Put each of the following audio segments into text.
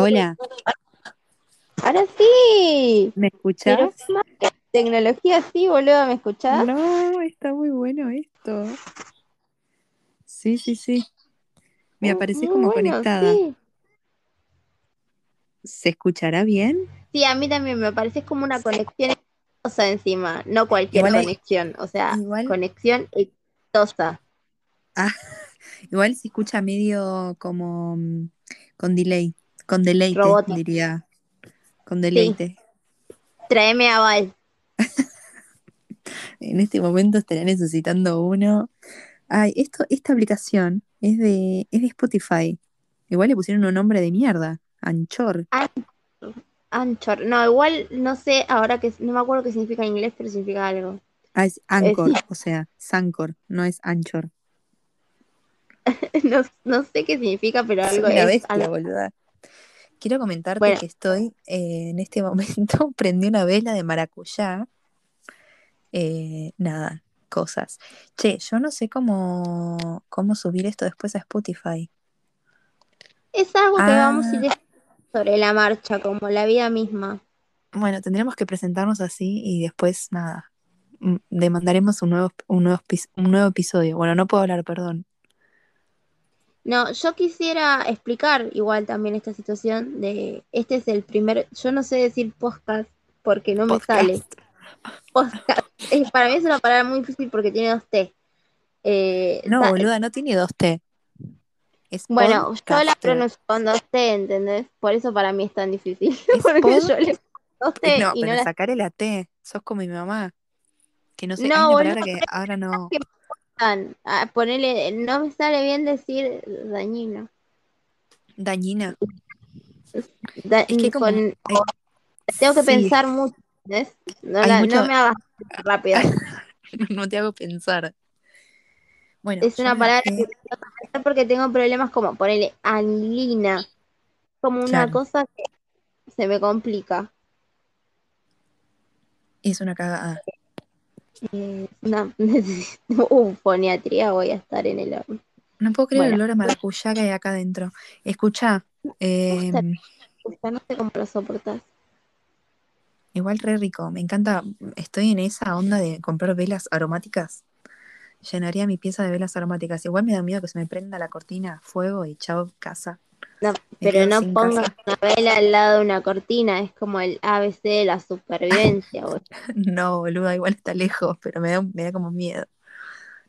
Hola, Ahora sí. ¿me Pero escuchás? qué más que tecnología sí, boludo, ¿me escuchás? No, está muy bueno esto. Sí, sí, sí. Me Uh, apareces muy como bueno, conectada. sí. ¿Se escuchará bien? Sí, a mí también me parece como una conexión exitosa encima, no cualquier Igual, conexión, o sea, igual, conexión exitosa. ah, igual se escucha medio como mm, con delay, con deleite, Robótica. diría, con Sí, deleite. tráeme a Val. En este momento estará necesitando uno. Ay, esto, esta aplicación es de, es de Spotify. Igual le pusieron un nombre de mierda, Anchor. Anchor. No, igual no sé ahora que no me acuerdo qué significa en inglés, pero significa algo. Ah, es Anchor, sí, o sea, Sancor, no es Anchor. no, no sé qué significa, pero algo es bestia, algo. boluda. Quiero comentarte Bueno, que estoy eh, en este momento, prendí una vela de maracuyá. eh, nada, cosas. Che, yo no sé cómo, cómo subir esto después a Spotify. es algo que vamos a ir Ah, sobre la marcha, como la vida misma. bueno, tendremos que presentarnos así y después, nada, mm, demandaremos un nuevo, un nuevo, epi- un nuevo episodio. Bueno, no puedo hablar, perdón. No, yo quisiera explicar igual también esta situación de, este es el primer, yo no sé decir podcast porque no me sale. Podcast. Es- para mí es una palabra muy difícil porque tiene dos T. Eh, No, boluda, no tiene dos T. Es bueno, yo la pronuncio con dos T, ¿entendés? Por eso para mí es tan difícil. Es porque pod. yo le dos T No, y no pero la... sacaré la T. Sos como mi mamá. Que no sé, hay No, una palabra que ahora no. que gustan. Ah, ponele, no me sale bien decir dañino. Dañina. Da- Es que como. con, hay- tengo que sí, pensar mucho, ¿entendés? No, hay la, mucho. no me hagas rápido. No te hago pensar. Bueno, Es una palabra que tengo porque tengo problemas como ponerle anilina, como una Claro, cosa que se me complica. es una cagada. Eh, una, necesito un foniatría, voy a estar en el horno. No puedo creer el olor a maracuyá que hay acá adentro. Escucha, em, gusta, no sé cómo lo soportas. igual re rico. Me encanta. Estoy en esa onda de comprar velas aromáticas. Llenaría mi pieza de velas aromáticas. Igual me da miedo que se me prenda la cortina fuego y chao casa. No, pero no pongas una vela al lado de una cortina, es como el ABC de la supervivencia. boludo. No, boluda, igual está lejos, pero me da, me da como miedo.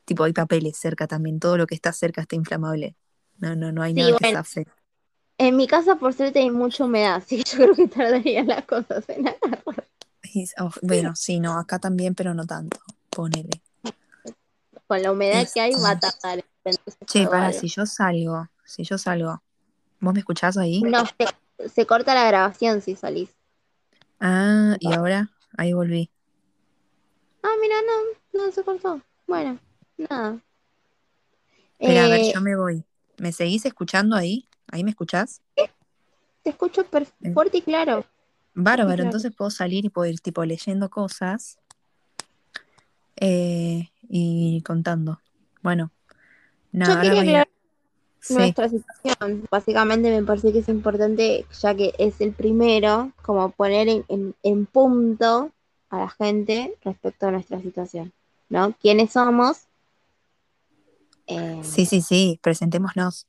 Tipo, hay papeles cerca también. Todo lo que está cerca está inflamable. No, no, no hay Sí, nada que bueno, zafe. en mi casa por suerte hay mucha humedad, así que yo creo que tardarían las cosas en agarrar. Oh, bueno, sí, no, acá también, pero no tanto. Ponele. Con la humedad que hay va a tardar en prenderse che, para, si yo salgo, si yo salgo, ¿vos me escuchás ahí? No, se, se corta la grabación si salís. Ah, y ahora, ahí volví. Ah, mira, no, no se cortó. Bueno, nada. Espera, a ver, Eh, yo me voy. ¿Me seguís escuchando ahí? ¿Ahí me escuchás? te escucho Eh, fuerte y claro. Bárbaro, claro. entonces puedo salir y puedo ir tipo leyendo cosas eh, y contando. Bueno, Yo nada, ahora quería voy a... aclarar Sí, nuestra situación. Básicamente me parece que es importante, ya que es el primero, como poner en, en- en punto a la gente respecto a nuestra situación. ¿No? ¿Quiénes somos? Eh, sí, sí, sí, presentémonos.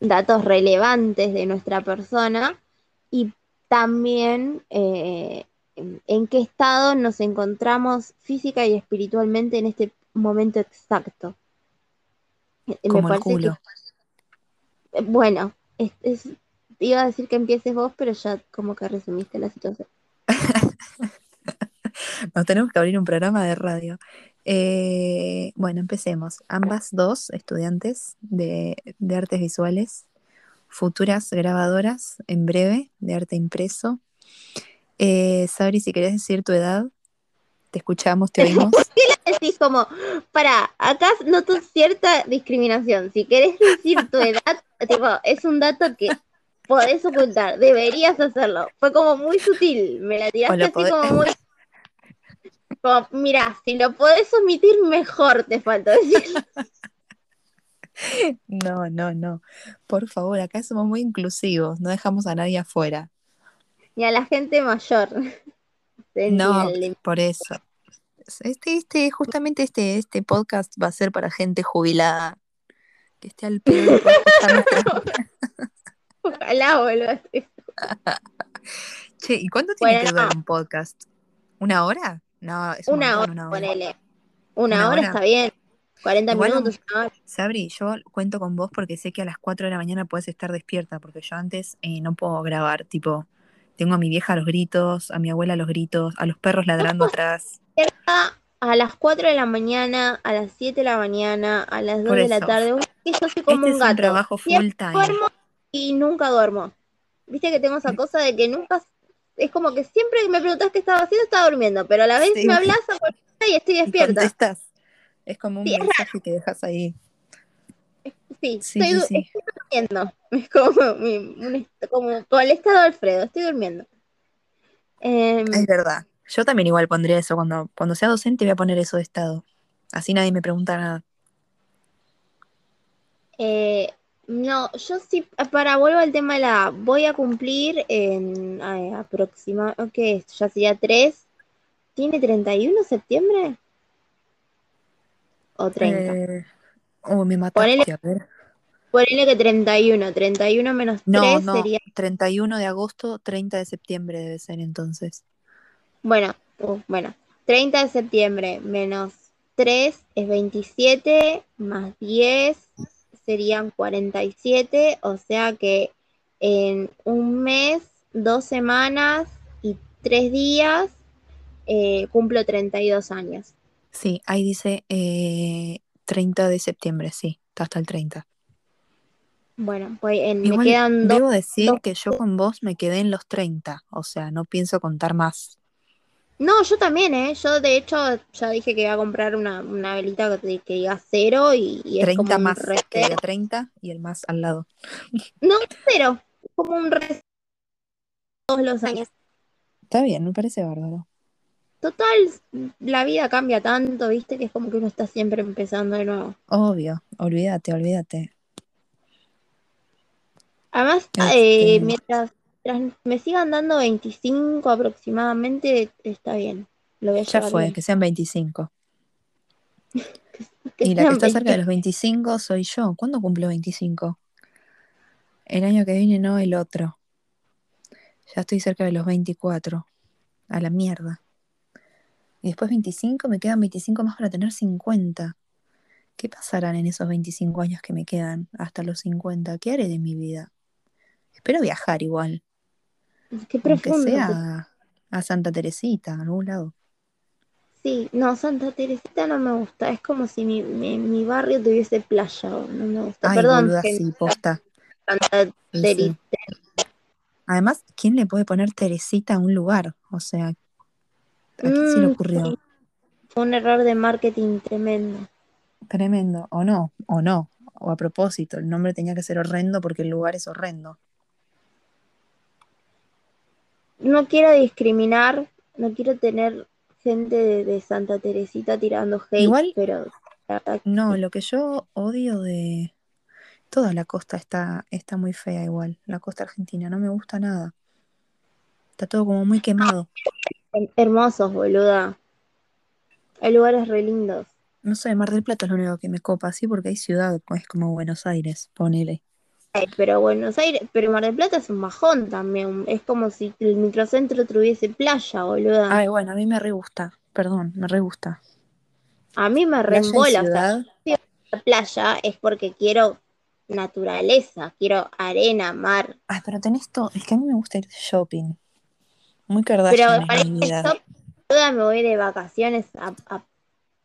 datos relevantes de nuestra persona y también eh, en, qué estado nos encontramos física y espiritualmente en este momento exacto. Eh, Me Como el parece que, bueno, es- iba a decir que empieces vos, pero ya como que resumiste la situación. Nos tenemos que abrir un programa de radio. Eh, bueno, empecemos. Ambas dos estudiantes de, de artes visuales, futuras grabadoras en breve de arte impreso. Eh, Sabri, si querés decir tu edad, te escuchamos, te oímos. Decís como, para, acá noto cierta discriminación. Si querés decir tu edad, tipo, es un dato que podés ocultar, deberías hacerlo. Fue como muy sutil, me la tiraste así podés- como muy... Como, mira, si lo podés omitir, mejor te faltó decir. No, no, no. Por favor, acá somos muy inclusivos, no dejamos a nadie afuera. Ni a la gente mayor. No, por eso. Este, este, justamente este, este podcast va a ser para gente jubilada, que esté al pedo. Ojalá, boludo. Che, ¿y cuánto tiene Bueno, que durar un podcast? ¿Una hora? No, es Una montón, hora, una hora. ponele. Una, Una hora, hora. está bien. 40 Igual minutos, una hora. Sabri, yo cuento con vos porque sé que a las 4 de la mañana puedes estar despierta, porque yo antes eh, no puedo grabar, tipo, tengo a mi vieja a los gritos, a mi abuela a los gritos, a los perros ladrando atrás. A las 4 de la mañana, a las 7 de la mañana, a las 2 Por de la tarde. Uy, yo soy como Este un es gato. un trabajo full time. duermo y nunca duermo. Viste que tengo esa cosa de que nunca. Es como que siempre que me preguntas qué estaba haciendo, estaba durmiendo. Pero a la vez Sí. me hablas a y estoy Y despierta. contestas. Es como un Sí, es mensaje que dejas ahí. Sí, Sí, estoy, sí, durmiendo. Es como, mi- como, como el estado de Alfredo, estoy durmiendo. Em, Es verdad. Yo también igual pondría eso. Cuando, cuando sea docente voy a poner eso de estado. Así nadie me pregunta nada. eh, no, yo sí, para vuelvo al tema de la. Voy a cumplir en eh, aproxima, ¿qué es? Ya sería 3. ¿Tiene 31 de septiembre? ¿O 30? Eh, oh, me mataste, Ponele- a ver. Ponele que 31. 31 menos 3 No, no. sería. 31 de agosto, 30 de septiembre debe ser entonces. Bueno, uh, bueno, 30 de septiembre menos 3 es 27, más 10 serían 47, o sea que en un mes, dos semanas y tres días eh, cumplo 32 años. Sí, ahí dice eh, 30 de septiembre, sí, está hasta el 30. Bueno, pues en- me quedan dos. debo decir dos- que yo con vos me quedé en los 30, o sea, no pienso contar más. No, yo también, ¿eh? Yo de hecho ya dije que iba a comprar una, una velita que, que diga cero y, y es 30 como un más, que reset. diga 30 y el más al lado. No, cero. Como un reset todos los años. Está bien, me parece bárbaro. Total, la vida cambia tanto, ¿viste? Que es como que uno está siempre empezando de nuevo. Obvio, olvídate, olvídate. Además, Este- eh, mientras, mientras me sigan dando 25 aproximadamente, está bien. Lo voy a Ya fue, bien. que sean 25. Que Y la que está cerca de 20. los 25 soy yo. ¿Cuándo cumplo 25? El año que viene, no el otro. Ya estoy cerca de los 24. A la mierda. Y después 25, me quedan 25 más para tener 50. ¿Qué pasarán en esos 25 años que me quedan hasta los 50? ¿Qué haré de mi vida? Espero viajar igual, Qué aunque profundo. sea a Santa Teresita, a algún lado. Sí, no, Santa Teresita no me gusta. Es como si mi, mi, mi barrio tuviese playa. o No me gusta. Ay, Perdón, boluda, sí, posta. Santa sí. Teresita. Además, ¿quién le puede poner Teresita a un lugar? O sea, ¿a quién se le Mm, ocurrió? Fue un error de marketing tremendo. Tremendo. O no, o no. O a propósito, el nombre tenía que ser horrendo porque el lugar es horrendo. No quiero discriminar, no quiero tener gente de, de Santa Teresita tirando hate, Igual- pero No, lo que yo odio de toda la costa está, está muy fea igual. La costa argentina no me gusta nada. Está todo como muy quemado. Hermosos, boluda. Hay lugares re lindos. No sé, Mar del Plata es lo único que me copa, sí, porque hay ciudad, es como Buenos Aires, ponele. Ay, pero Buenos Aires, pero Mar del Plata es un bajón también. Es como si el microcentro tuviese playa, boluda. Ay, bueno, a mí me re gusta, perdón, me re gusta. A mí me reembola. O sea, la playa es porque quiero naturaleza, quiero arena, mar. Ay, pero tenés todo, es que a mí me gusta ir shopping. Muy Pero Kardashian para es mi vida. eso, boluda, me voy de vacaciones a, a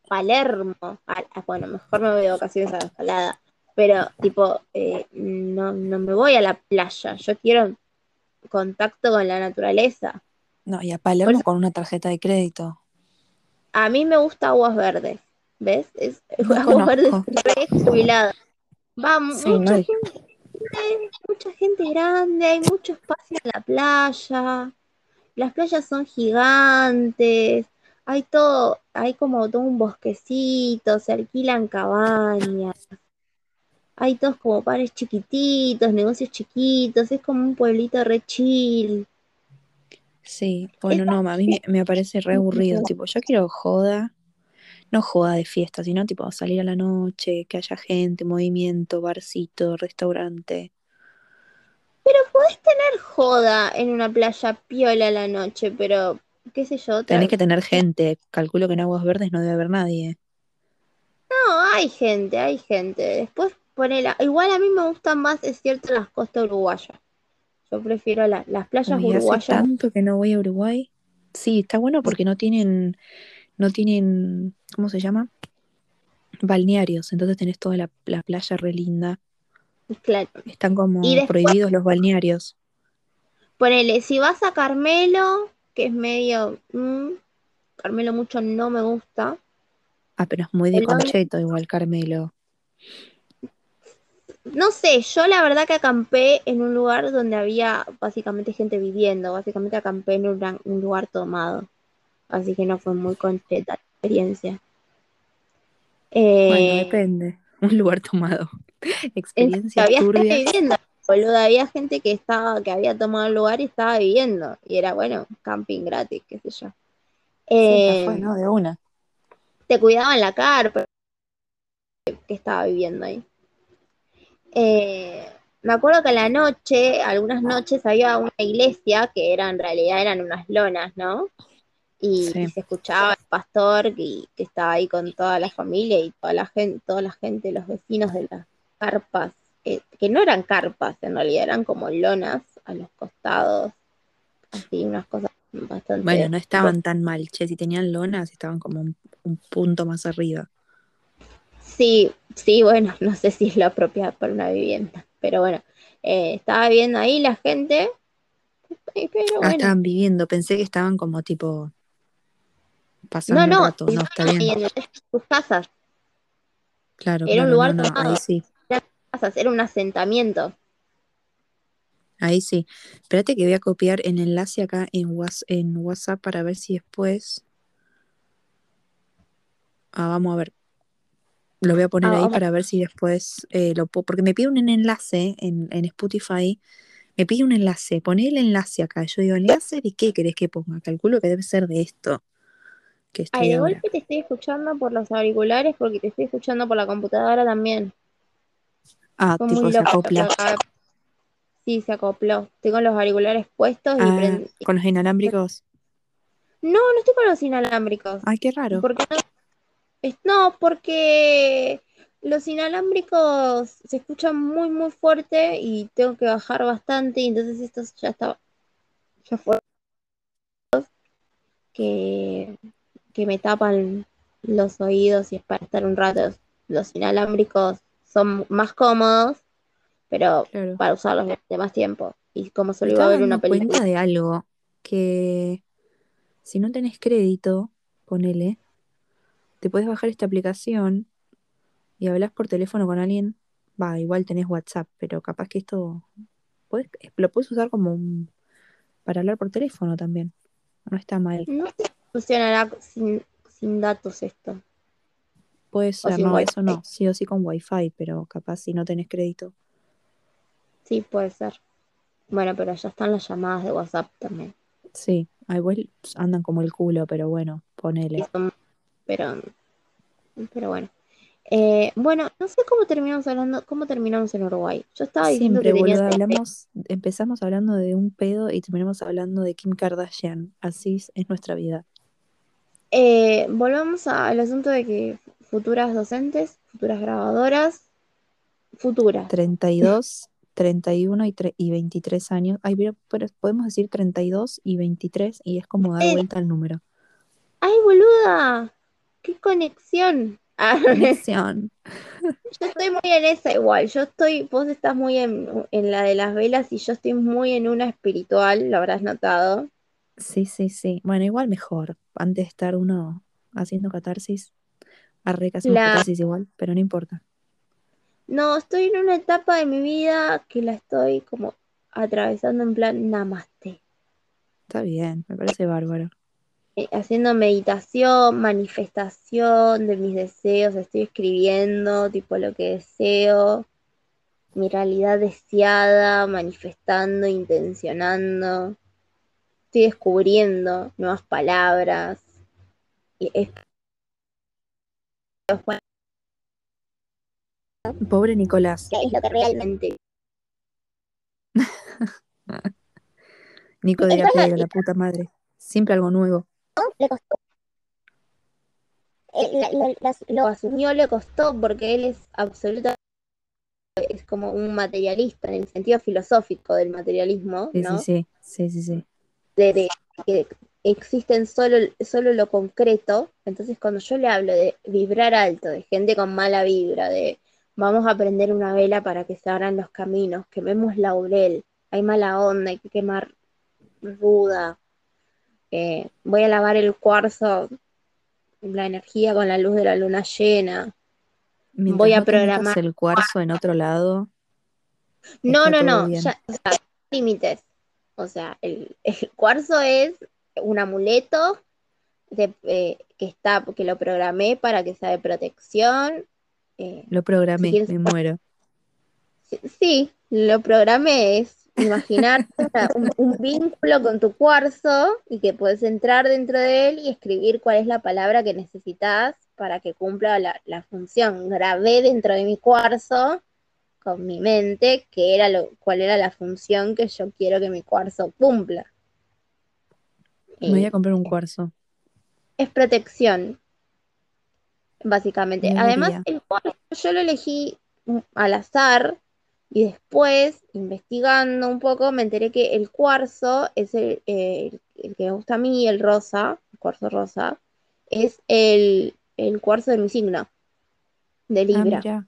Palermo. A- a- bueno, mejor me voy de vacaciones a la Escalada. Pero, tipo, eh, no, no me voy a la playa. Yo quiero contacto con la naturaleza. No, y a Palermo eso- con una tarjeta de crédito. A mí me gusta Aguas Verdes. ¿Ves? Es, No Aguas Verdes re jubilada. Va Sí, mucha gente, mucha gente grande, hay mucho espacio en la playa. Las playas son gigantes. Hay todo, hay como todo un bosquecito, se alquilan cabañas. hay todos como pares chiquititos, negocios chiquitos, es como un pueblito re chill. Sí, bueno, no, a mí me, parece re aburrido, tipo, yo quiero joda, no joda de fiesta, sino tipo salir a la noche, que haya gente, movimiento, barcito, restaurante. Pero podés tener joda en una playa piola a la noche, pero qué sé yo. Tenés que tener gente, calculo que en Aguas Verdes no debe haber nadie. No, hay gente, hay gente. Después ponela. Igual a mí me gustan más, es cierto, las costas uruguayas. Yo prefiero las playas uruguayas. Hace tanto que no voy a Uruguay. Sí, está bueno porque no tienen, no tienen, ¿cómo se llama? Balnearios. Entonces tenés toda la, playa re linda. Claro. Están como prohibidos los balnearios. Ponele, si vas a Carmelo, que es medio. Mm, Carmelo mucho no me gusta. Ah, pero es muy de concheto igual Carmelo. No sé, yo la verdad que acampé en un lugar donde había básicamente gente viviendo, básicamente acampé en un, lugar tomado, así que no fue muy concheta la experiencia. bueno, eh, depende, un lugar tomado. Experiencia había gente viviendo, boludo, había gente que estaba, que había tomado el lugar y estaba viviendo, y era bueno, camping gratis, qué sé yo. Eh, fue, ¿no? De una. Te cuidaban la carpa que estaba viviendo ahí. Eh, me acuerdo que a la noche, algunas noches había una iglesia que era en realidad eran unas lonas, ¿no? Y, se escuchaba el pastor que, estaba ahí con toda la familia y toda la gente, toda la gente, los vecinos de las carpas, que no eran carpas en realidad, eran como lonas a los costados, así unas cosas bastante. Bueno, no estaban tan mal, che, si tenían lonas estaban como un punto más arriba. Sí, sí, bueno, no sé si es la propia para una vivienda, pero bueno, eh, estaba viviendo ahí la gente. Pero ah, estaban viviendo, pensé que estaban como tipo pasando no, no, rato. no, está bien. En sus casas. Claro, era un lugar no, ahí sí. Era un asentamiento. Ahí sí. Espérate que voy a copiar el enlace acá en, en WhatsApp para ver si después. Ah, vamos a ver. Lo voy a poner ah, ahí para ver si después eh, lo puedo. Porque me pide un enlace en, Spotify. Me pide un enlace. Poné el enlace acá. Yo digo, ¿enlace de qué querés que ponga? Calculo que debe ser de esto. Que Ay, de golpe te estoy escuchando por los auriculares porque te estoy escuchando por la computadora también. Ah, tipo se acopla. Sí, se acopló. Tengo los auriculares puestos y ah, ¿Con los inalámbricos? No, no estoy con los inalámbricos. Ay, qué raro. Porque no, no, porque los inalámbricos se escuchan muy, muy fuerte y tengo que bajar bastante, y entonces estos ya está, ya fue que, que me tapan los oídos y es para estar un rato. Los inalámbricos son más cómodos, pero para usarlos de más tiempo. Y como solo iba a ver una película. cuenta de algo que si no tenés crédito, ponele, te puedes bajar esta aplicación y hablas por teléfono con alguien. Va, igual tenés WhatsApp, pero capaz que esto lo puedes usar como un, para hablar por teléfono también. No está mal. No funcionará sin, datos esto. Puede ser, no, eso no, sí o sí con Wi-Fi, pero capaz si no tenés crédito. Sí, puede ser. Bueno, pero ya están las llamadas de WhatsApp también. Sí, igual andan como el culo, pero bueno, ponele pero, pero bueno. Eh, bueno, no sé cómo terminamos hablando, cómo terminamos en Uruguay. Yo estaba diciendo que hablamos, empezamos hablando de un pedo y terminamos hablando de Kim Kardashian. Así es, nuestra vida. Eh, volvamos al asunto de que futuras docentes, futuras grabadoras, futuras. 32, 31 y, y 23 años. Ay, pero podemos decir 32 y 23 y es como dar eh. vuelta al número. ¡Ay, boluda! qué conexión. Ah, conexión. yo estoy muy en esa igual. Yo estoy, vos estás muy en, la de las velas y yo estoy muy en una espiritual, lo habrás notado. Sí, sí, sí. Bueno, igual mejor. Antes de estar uno haciendo catarsis, arre casi catarsis igual, pero no importa. No, estoy en una etapa de mi vida que la estoy como atravesando en plan namaste. Está bien, me parece bárbaro. Eh, haciendo meditación, manifestación de mis deseos, estoy escribiendo tipo lo que deseo. mi realidad deseada, manifestando, intencionando. Estoy descubriendo nuevas palabras. Pobre Nicolás. ¿Qué es lo que realmente? Nico de la Pedra, la puta madre. Siempre algo nuevo. Le costó. Eh, lo asumió, le costó porque él es absolutamente es como un materialista en el sentido filosófico del materialismo, sí. Sí, sí, sí, sí. De, que existen solo, solo lo concreto, entonces cuando yo le hablo de vibrar alto, de gente con mala vibra, de vamos a prender una vela para que se abran los caminos, quememos laurel, hay mala onda, hay que quemar ruda, eh, voy a lavar el cuarzo, la energía con la luz de la luna llena, voy a programar el cuarzo en otro lado. No, no, no, ya, límites. O sea, el, cuarzo es un amuleto eh, que está, que lo programé para que sea de protección. Eh, lo programé, me muero. Sí, lo programé, es imaginar un, vínculo con tu cuarzo y que puedes entrar dentro de él y escribir cuál es la palabra que necesitas para que cumpla la, función. Grabé dentro de mi cuarzo con mi mente que era lo, cuál era la función que yo quiero que mi cuarzo cumpla. Me voy a comprar un cuarzo. Es protección, básicamente. Además, el cuarzo yo lo elegí al azar y después, investigando un poco, me enteré que el cuarzo es el, que me gusta a mí, el rosa, el cuarzo rosa, es el, cuarzo de mi signo, de ah, Libra.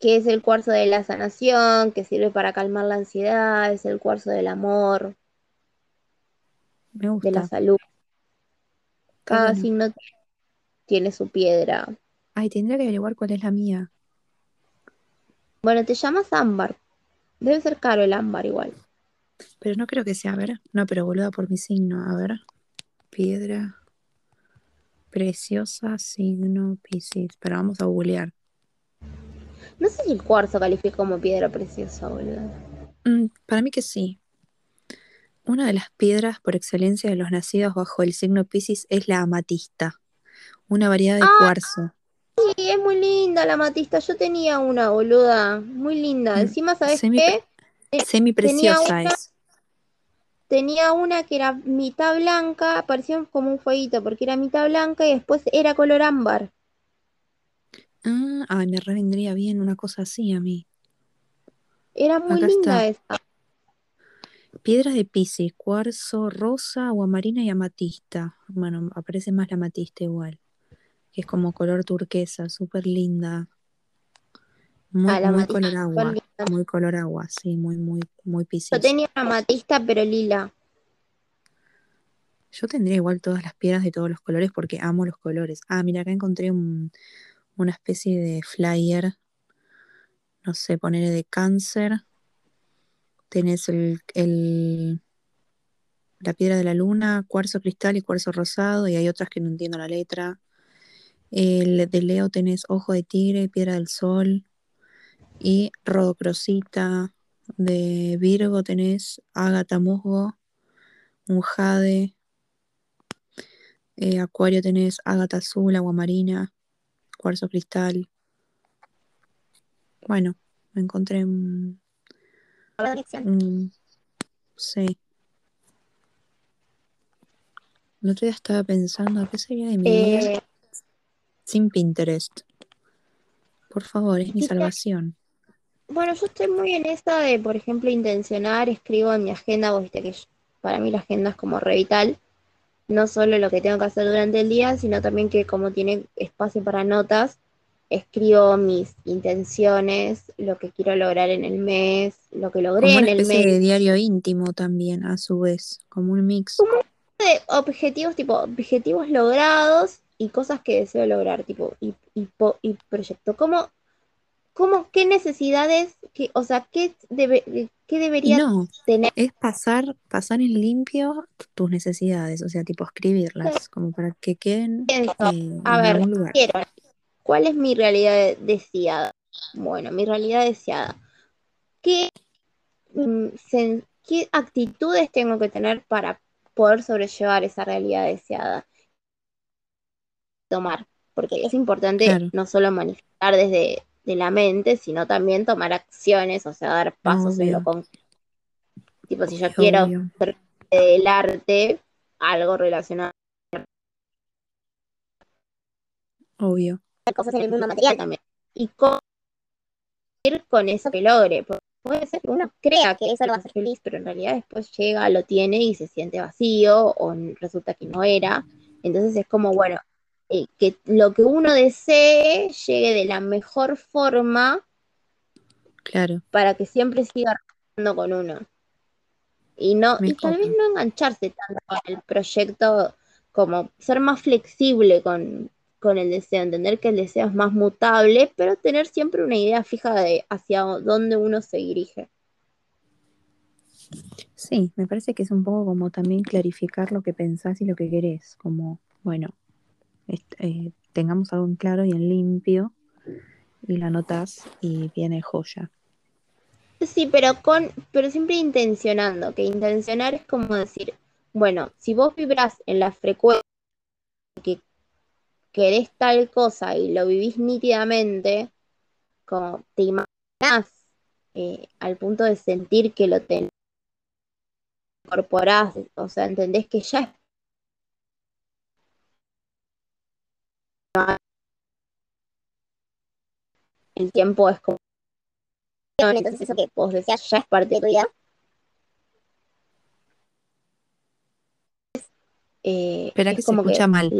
que es el cuarzo de la sanación, que sirve para calmar la ansiedad, es el cuarzo del amor, de la salud. Cada signo tiene su piedra. Ay, tendría que averiguar cuál es la mía. Bueno, te llamas ámbar. Debe ser caro el ámbar igual. Pero no creo que sea, a ver. No, pero boluda por mi signo. A ver. Piedra. Preciosa, signo, Piscis. Pero vamos a googlear. No sé si el cuarzo califica como piedra preciosa, boluda. Mm, para mí que sí. Una de las piedras por excelencia de los nacidos bajo el signo Piscis es la amatista. Una variedad de ah, cuarzo. Sí, es muy linda la matista. Yo tenía una, boluda. Muy linda. Mm, Encima, ¿sabes qué? Semi preciosa es. Tenía una que era mitad blanca, parecía como un fueguito, porque era mitad blanca y después era color ámbar. Ah, ay, me revendría bien una cosa así a mí. Era muy linda esa. Piedras de Pisces, cuarzo, rosa, aguamarina y amatista. Bueno, aparece más la amatista igual que es como color turquesa, súper linda. Muy, ah, color agua, muy color agua, sí, muy, muy, muy piscis. Yo tenía amatista, pero lila. Yo tendría igual todas las piedras de todos los colores porque amo los colores. Ah, mira, acá encontré una especie de flyer. No sé, poner de cáncer. Tenés el, el, la piedra de la luna, cuarzo cristal y cuarzo rosado. Y hay otras que no entiendo la letra. El de Leo tenés Ojo de Tigre, Piedra del Sol y Rodocrosita. De Virgo tenés Ágata Musgo, un Jade. Eh, Acuario tenés Ágata Azul, Agua Marina, Cuarzo Cristal. Bueno, me encontré un. sí. El otro día estaba pensando, ¿qué sería de mi vida? sin Pinterest. Por favor, es mi salvación. Bueno, yo estoy muy en esta de, por ejemplo, intencionar, escribo en mi agenda, vos viste que para mí la agenda es como revital, no solo lo que tengo que hacer durante el día, sino también que como tiene espacio para notas, escribo mis intenciones, lo que quiero lograr en el mes, lo que logré en el mes. de diario íntimo también, a su vez, como un mix. Como de objetivos, tipo, objetivos logrados y cosas que deseo lograr, tipo, y, y, y proyecto. ¿Cómo, cómo, qué necesidades, qué, o sea, qué, debe, qué debería tener? Es pasar, pasar en limpio tus necesidades, o sea, tipo escribirlas, como para que queden eh, a ver, Quiero, ¿cuál es mi realidad deseada? Bueno, mi realidad deseada. ¿Qué, mm, ¿Qué actitudes tengo que tener para poder sobrellevar esa realidad deseada? Tomar, porque es importante no solo manifestar desde de la mente, sino también tomar acciones, o sea, dar pasos en lo concreto. Tipo, si yo quiero hacer del arte, algo relacionado. Obvio. Cosas en el mundo material también. Y cómo ir con eso que logre. puede ser que uno crea que eso lo va a hacer feliz, pero en realidad después llega, lo tiene y se siente vacío o resulta que no era. Entonces es como, bueno, eh, que lo que uno desee llegue de la mejor forma. Claro. Para que siempre siga con uno. Y no, y tal vez no engancharse tanto con el proyecto, como ser más flexible con, el deseo, entender que el deseo es más mutable, pero tener siempre una idea fija de hacia dónde uno se dirige. Sí, me parece que es un poco como también clarificar lo que pensás y lo que querés, como, bueno, eh, tengamos algo en claro y en limpio, y la notas y viene joya. Sí, pero con, pero siempre intencionando, que intencionar es como decir, bueno, si vos vibras en la frecuencia que querés tal cosa y lo vivís nítidamente, como te imaginas eh, al punto de sentir que lo tenés, incorporás, o sea, entendés que ya es el tiempo es como entonces eso que vos decías ya es parte de tu vida. Eh, Espera que se escucha mal.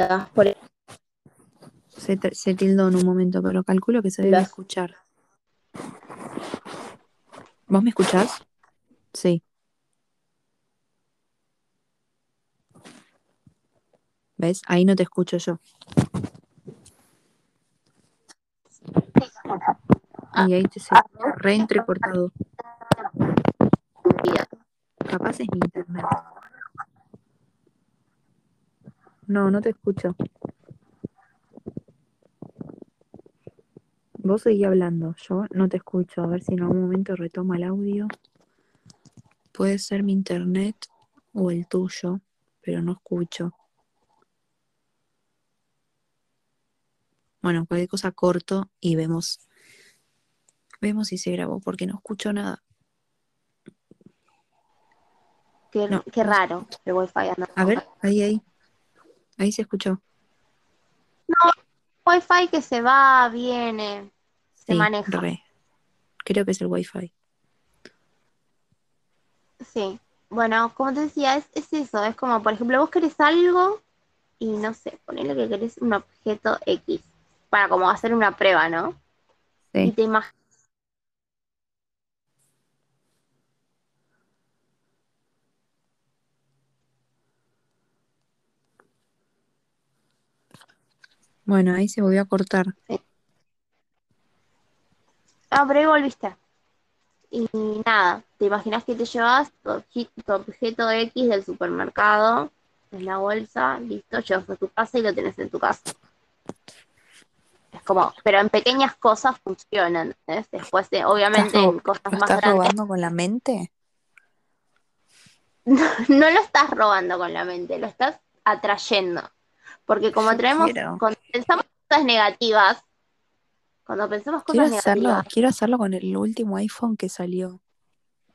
Se, se, tildó en un momento, pero calculo que se debe escuchar. ¿Vos me escuchás? Sí. ¿Ves? Ahí no te escucho yo. Y ahí te se reentrecortado. Capaz es mi internet. No, no te escucho. Vos seguís hablando, yo no te escucho. A ver si en algún momento retoma el audio. Puede ser mi internet o el tuyo, pero no escucho. Bueno, cualquier cosa corto y vemos Vemos si se grabó porque no escucho nada. Qué, raro el wifi anda. A ver, ahí, ahí. Ahí se escuchó. No, wifi que se va, viene, se maneja. Creo que es el wifi. Sí. Bueno, como te decía, es, es eso. Es como, por ejemplo, vos querés algo y no sé, ponele que querés un objeto X para como hacer una prueba, ¿no? Sí. Y te imaginas Bueno, ahí se volvió a cortar. Ah, pero ahí volviste. Y nada, te imaginas que te llevas tu, objeto X del supermercado en la bolsa, listo, llevas a tu casa y lo tienes en tu casa. Es como, pero en pequeñas cosas funcionan, Después, de, obviamente, en cosas ¿lo más estás robando con la mente? no lo estás robando con la mente, lo estás atrayendo. Porque como traemos, cuando pensamos cosas negativas, cuando pensamos cosas quiero negativas. quiero hacerlo con el último iPhone que salió.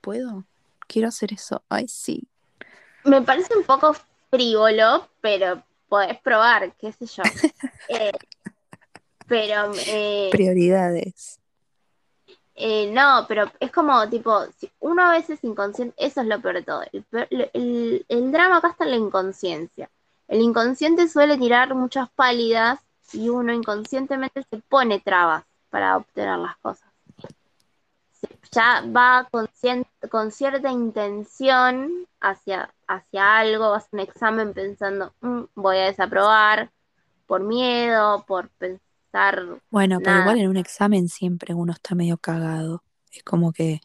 ¿Puedo? Quiero hacer eso. Ay, sí. Me parece un poco frívolo, pero podés probar, qué sé yo. Eh, pero. Eh, Prioridades. Eh, no, pero es como, tipo, si uno a veces inconsciente, eso es lo peor de todo. El, el drama acá está en la inconsciencia. El inconsciente suele tirar muchas pálidas y uno inconscientemente se pone trabas para obtener las cosas. Ya va con, con cierta intención hacia, hacia algo, hace un examen pensando, mm, voy a desaprobar por miedo, por pensar. Bueno, pero igual en un examen siempre uno está medio cagado. Es como que.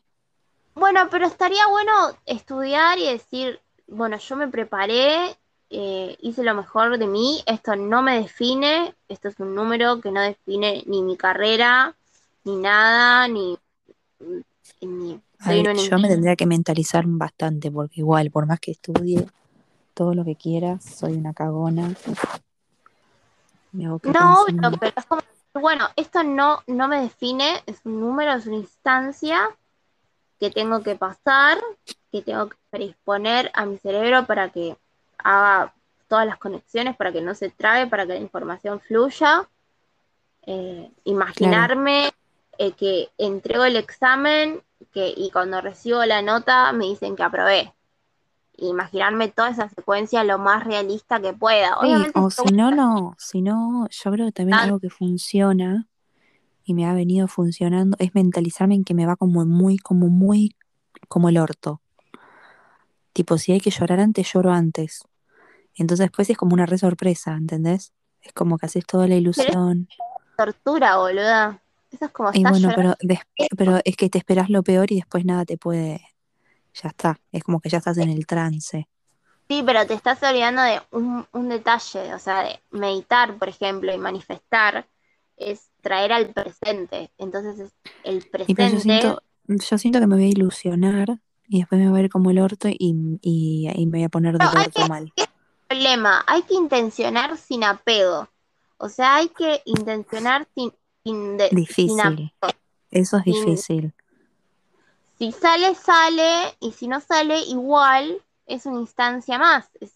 Bueno, pero estaría bueno estudiar y decir, bueno, yo me preparé eh, hice lo mejor de mí, esto no me define, esto es un número que no define ni mi carrera, ni nada, ni, ni A soy ver, un yo me tendría que mentalizar bastante, porque igual, por más que estudie todo lo que quiera, soy una cagona. No, pero es como, bueno, esto no, no me define, es un número, es una instancia que tengo que pasar, que tengo que predisponer a mi cerebro para que haga todas las conexiones, para que no se trabe, para que la información fluya. Eh, imaginarme eh, que entrego el examen que, y cuando recibo la nota me dicen que aprobé. Imaginarme toda esa secuencia lo más realista que pueda. Sí, o si no, no, si no, yo creo que también Ah. algo que funciona y me ha venido funcionando es mentalizarme en que me va como muy, como muy, como el orto. Tipo, si hay que llorar antes, lloro antes. Entonces después es como una re sorpresa, ¿entendés? Es como que haces toda la ilusión. tortura, boluda. Eso es como Y bueno, pero, es que te esperas lo peor y después nada te puede. Ya está. Es como que ya estás en el trance. Sí, pero te estás olvidando de un, un detalle, o sea, de meditar, por ejemplo, y manifestar, es traer al presente. Entonces, es el Y pero presente. yo siento, yo siento que me voy a ilusionar y después me voy a ver como el orto y, y, y me voy a poner hay orto mal. problema, hay que intencionar sin apego. O sea, hay que intencionar sin, sin, de- sin Difícil. apego. Eso es sin- difícil. Si sale, sale, y si no sale, igual es una instancia más. Es,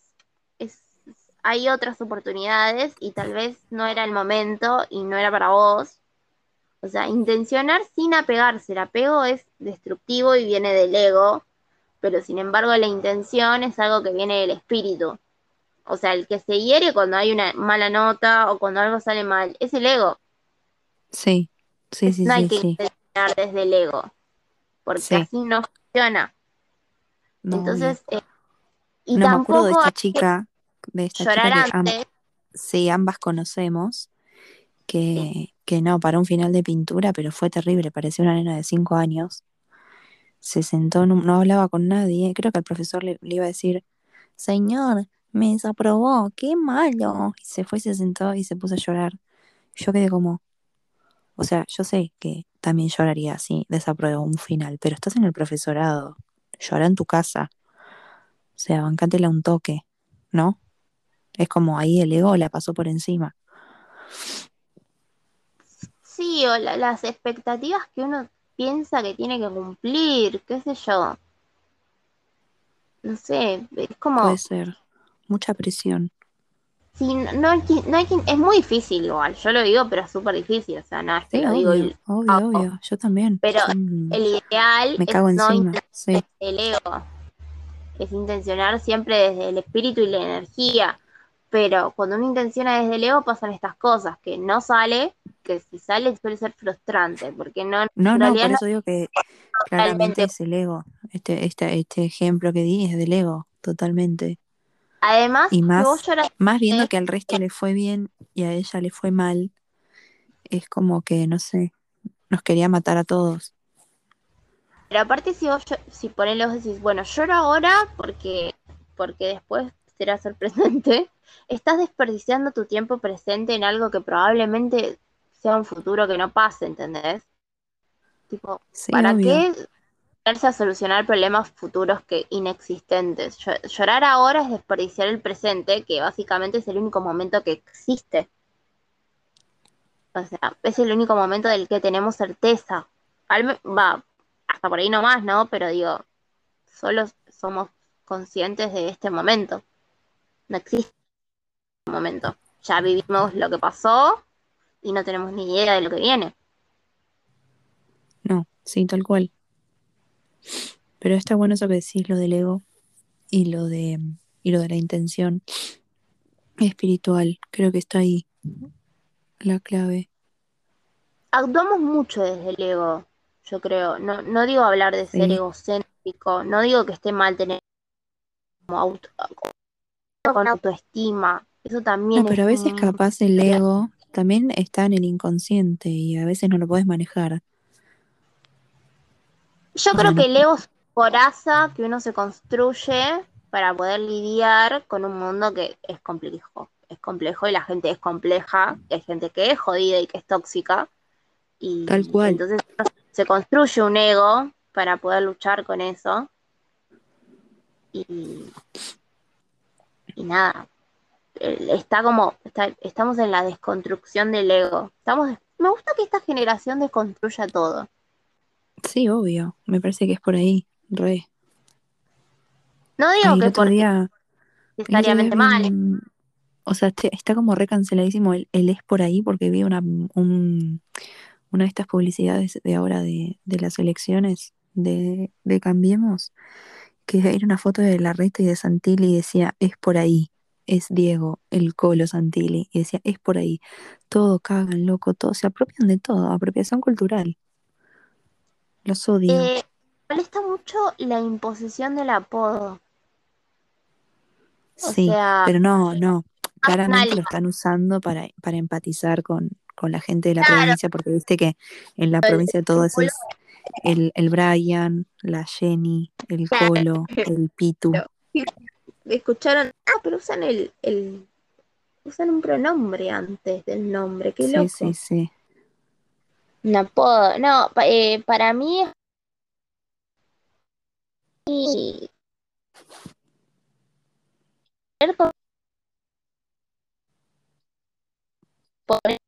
es- hay otras oportunidades y tal vez no era el momento y no era para vos. O sea, intencionar sin apegarse. El apego es destructivo y viene del ego, pero sin embargo la intención es algo que viene del espíritu. O sea, el que se hiere cuando hay una mala nota o cuando algo sale mal es el ego. Sí, sí, sí, no hay sí, que sí. intencionar desde el ego, porque Sí. así no funciona. No, Entonces, eh, y no me acuerdo de tampoco esta chica, de esta chica llorar que antes. sí, ambas conocemos, que, que no, para un final de pintura, pero fue terrible, parecía una nena de cinco años. Se sentó, no, no hablaba con nadie, creo que el profesor le, iba a decir, señor, me desaprobó, qué malo. Y se fue se sentó y se puso a llorar. Yo quedé como, o sea, yo sé que también lloraría si desapruebo un final, pero estás en el profesorado, llora en tu casa. O sea, bancátela un toque, ¿no? Es como ahí el ego la pasó por encima. Sí, o la- las expectativas que uno piensa que tiene que cumplir, qué sé yo. No sé, es como, Puede ser. Mucha presión. sí, no, no hay no hay es muy difícil igual, yo lo digo, pero es súper difícil, o sea, no es que Sí, lo digo obvio, y obvio, obvio. Yo también. Pero mm, el ideal me es no encima. Sí, desde el ego, es intencionar siempre desde el espíritu y la energía, pero cuando uno intenciona desde el ego pasan estas cosas, que no sale, que si sale suele ser frustrante, porque no, No, no, por eso digo que claramente es el ego. Este, este, este ejemplo que di es del ego, totalmente. Además, Y más, más viendo que al resto le fue bien y a ella le fue mal, es como que, no sé, nos quería matar a todos. pero aparte si vos, si ponele vos decís, bueno, lloro ahora porque, porque después será ser presente, estás desperdiciando tu tiempo presente en algo que probablemente sea un futuro que no pase, ¿entendés? Tipo, Sí, ¿para obvio. qué ponerse a solucionar problemas futuros que inexistentes? Llo- Llorar ahora es desperdiciar el presente, que básicamente es el único momento que existe. O sea, es el único momento del que tenemos certeza. Al va, hasta por ahí nomás, ¿no? Pero digo, solo somos conscientes de este momento. No existe un momento. Ya vivimos lo que pasó y no tenemos ni idea de lo que viene. No, sí, tal cual. Pero está bueno eso que decís, lo del ego y lo de, y lo de la intención espiritual. Creo que está ahí la clave. Actuamos mucho desde el ego, yo creo. No, no digo hablar de ser Sí. egocéntrico, no digo que esté mal tener como auto, con autoestima. Eso también No, pero a es veces un- capaz el ego también está en el inconsciente y a veces no lo puedes manejar. Yo creo que el ego es coraza que uno se construye para poder lidiar con un mundo que es complejo. Es complejo y la gente es compleja, y hay gente que es jodida y que es tóxica. Y Tal cual. entonces se construye un ego para poder luchar con eso. Y, y nada, está como, está- estamos en la desconstrucción del ego. Estamos, me gusta que esta generación desconstruya todo. Sí, obvio. Me parece que es por ahí. Re. No digo Ay, que porque día, necesariamente mal, O sea, está como re canceladísimo el, el es por ahí porque vi una, un- una de estas publicidades de ahora de, de las elecciones de, de Cambiemos, que era una foto de Larreta y de Santilli y decía es por ahí, es Diego, el Colo Santilli, y decía es por ahí, todo cagan, loco, todo, se apropian de todo, apropiación cultural. Los odio. Eh, molesta mucho la imposición del apodo. O Sí, sea, pero no, no. Claramente lo están usando para, para empatizar con, con la gente de la Claro. provincia, porque viste que en la provincia todo eso es el, el Brian, la Jenny, el Colo, el Pitu. escucharon, ah, pero usan el, el usan un pronombre antes del nombre, qué Sí, loco. sí, sí. Apodo. No, pa- eh, para mí es y- poner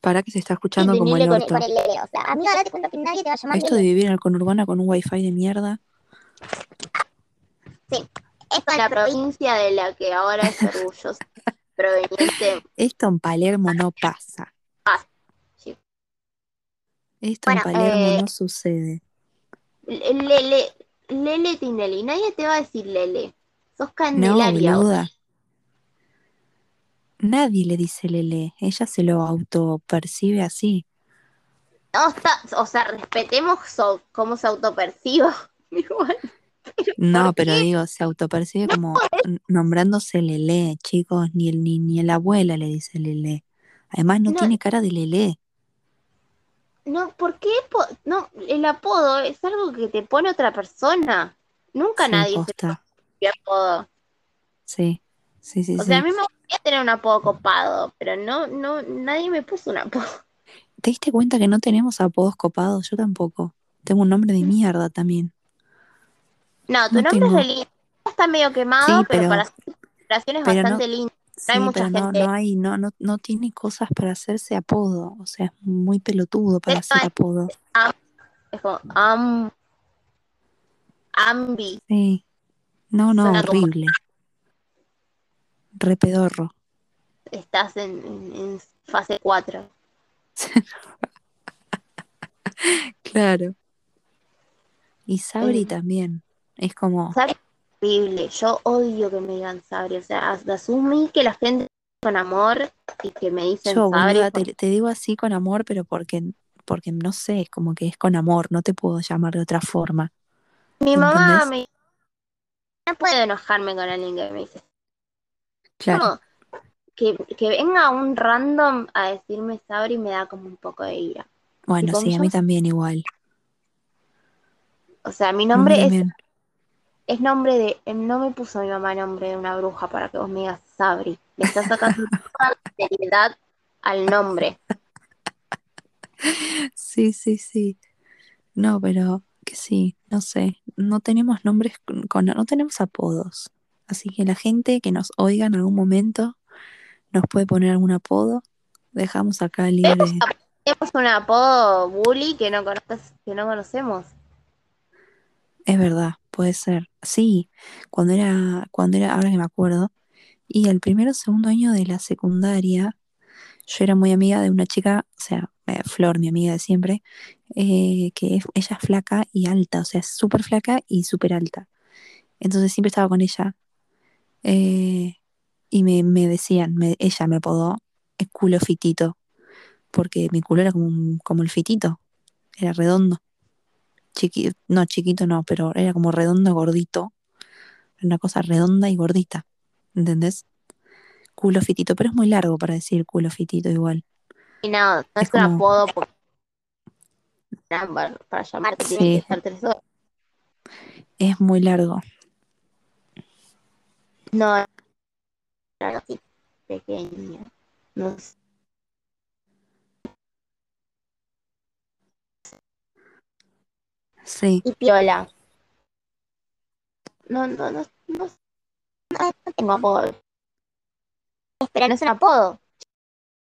Para que se está escuchando como el con, orto. con el lele. O sea, amiga, date cuenta que nadie te va a llamar Esto de vivir en el conurbano con un wifi de mierda. Es para la provincia de la que ahora es orgulloso proveniente. Esto en Palermo no pasa. Ah, sí. Esto en Palermo eh, no sucede. Lele, Lele Tinelli. Nadie te va a decir Lele. Sos No, Candelaria. boluda. Nadie le dice Lele. Ella se lo autopercibe así. No, está, o sea, respetemos so- cómo se autoperciba. Igual. No, ¿Por pero qué? digo, se autopercibe como n- nombrándose Lele, chicos, ni el ni, ni la abuela le dice Lele. Además no, No. tiene cara de Lele. No, ¿por qué? No, el apodo es algo que te pone otra persona. Nunca nadie se posta. pone apodo. Sí, sí, sí, O sí. sea, a mí me gustaría tener un apodo copado, pero no, no, nadie me puso un apodo. ¿Te diste cuenta que no tenemos apodos copados? Yo tampoco. Tengo un nombre de mierda también. No, tu No nombre tengo. es lindo. Está medio quemado, Sí, pero, pero- para hacer ilustraciones pero no- bastante lindo. Sí, hay mucha pero no, gente- no hay, no, no, no tiene cosas para hacerse apodo. O sea, es muy pelotudo para hacer apodo. Es como am, ambi. Sí. No, no, Suena horrible. Pedorro. Estás en, en- en fase 4. Claro. Y Sabri Eh. también. Es como, Sabri es horrible. Yo odio que me digan Sabri. O sea, as- asumí que la gente con amor y que me dicen yo, Sabri. boluda, te, te digo así con amor, pero porque, porque no sé, es como que es con amor, no te puedo llamar de otra forma. Mi mamá ¿entendés? me no puedo enojarme con alguien que me dice. Claro. No, que, que venga un random a decirme Sabri me da como un poco de ira. Bueno, sí, a mí también igual. O sea, mi nombre es, es nombre de. No me puso mi mamá nombre de una bruja para que vos me digas Sabri. Le está sacando toda la seriedad al nombre. Sí, sí, sí. No, pero que sí, no sé. No tenemos nombres con- no tenemos apodos. Así que la gente que nos oiga en algún momento nos puede poner algún apodo. Dejamos acá libre. Tenemos, tenemos un apodo bully que no, conoces, que no conocemos. Es verdad, puede ser. Sí, cuando era, cuando era, ahora que me acuerdo, y el primero o segundo año de la secundaria, yo era muy amiga de una chica, o sea, eh, Flor, mi amiga de siempre, eh, que es- ella es flaca y alta, o sea, es súper flaca y súper alta. Entonces siempre estaba con ella. Eh, y me, me decían, me- ella me apodó el culo fitito, porque mi culo era como, un- como el fitito, era redondo. Chiqui, no, chiquito no, pero era como redondo, gordito. Una cosa redonda y gordita. ¿Entendés? Culo fitito, pero es muy largo para decir culo fitito igual. Y no, no es, Es un como- apodo porque- para, llamarte Sí. que ser tres horas. Es muy largo. No, era así pequeña. No sé. Sí. Y piola. No, no, no, no, no tengo apodo. Espera, no es un apodo.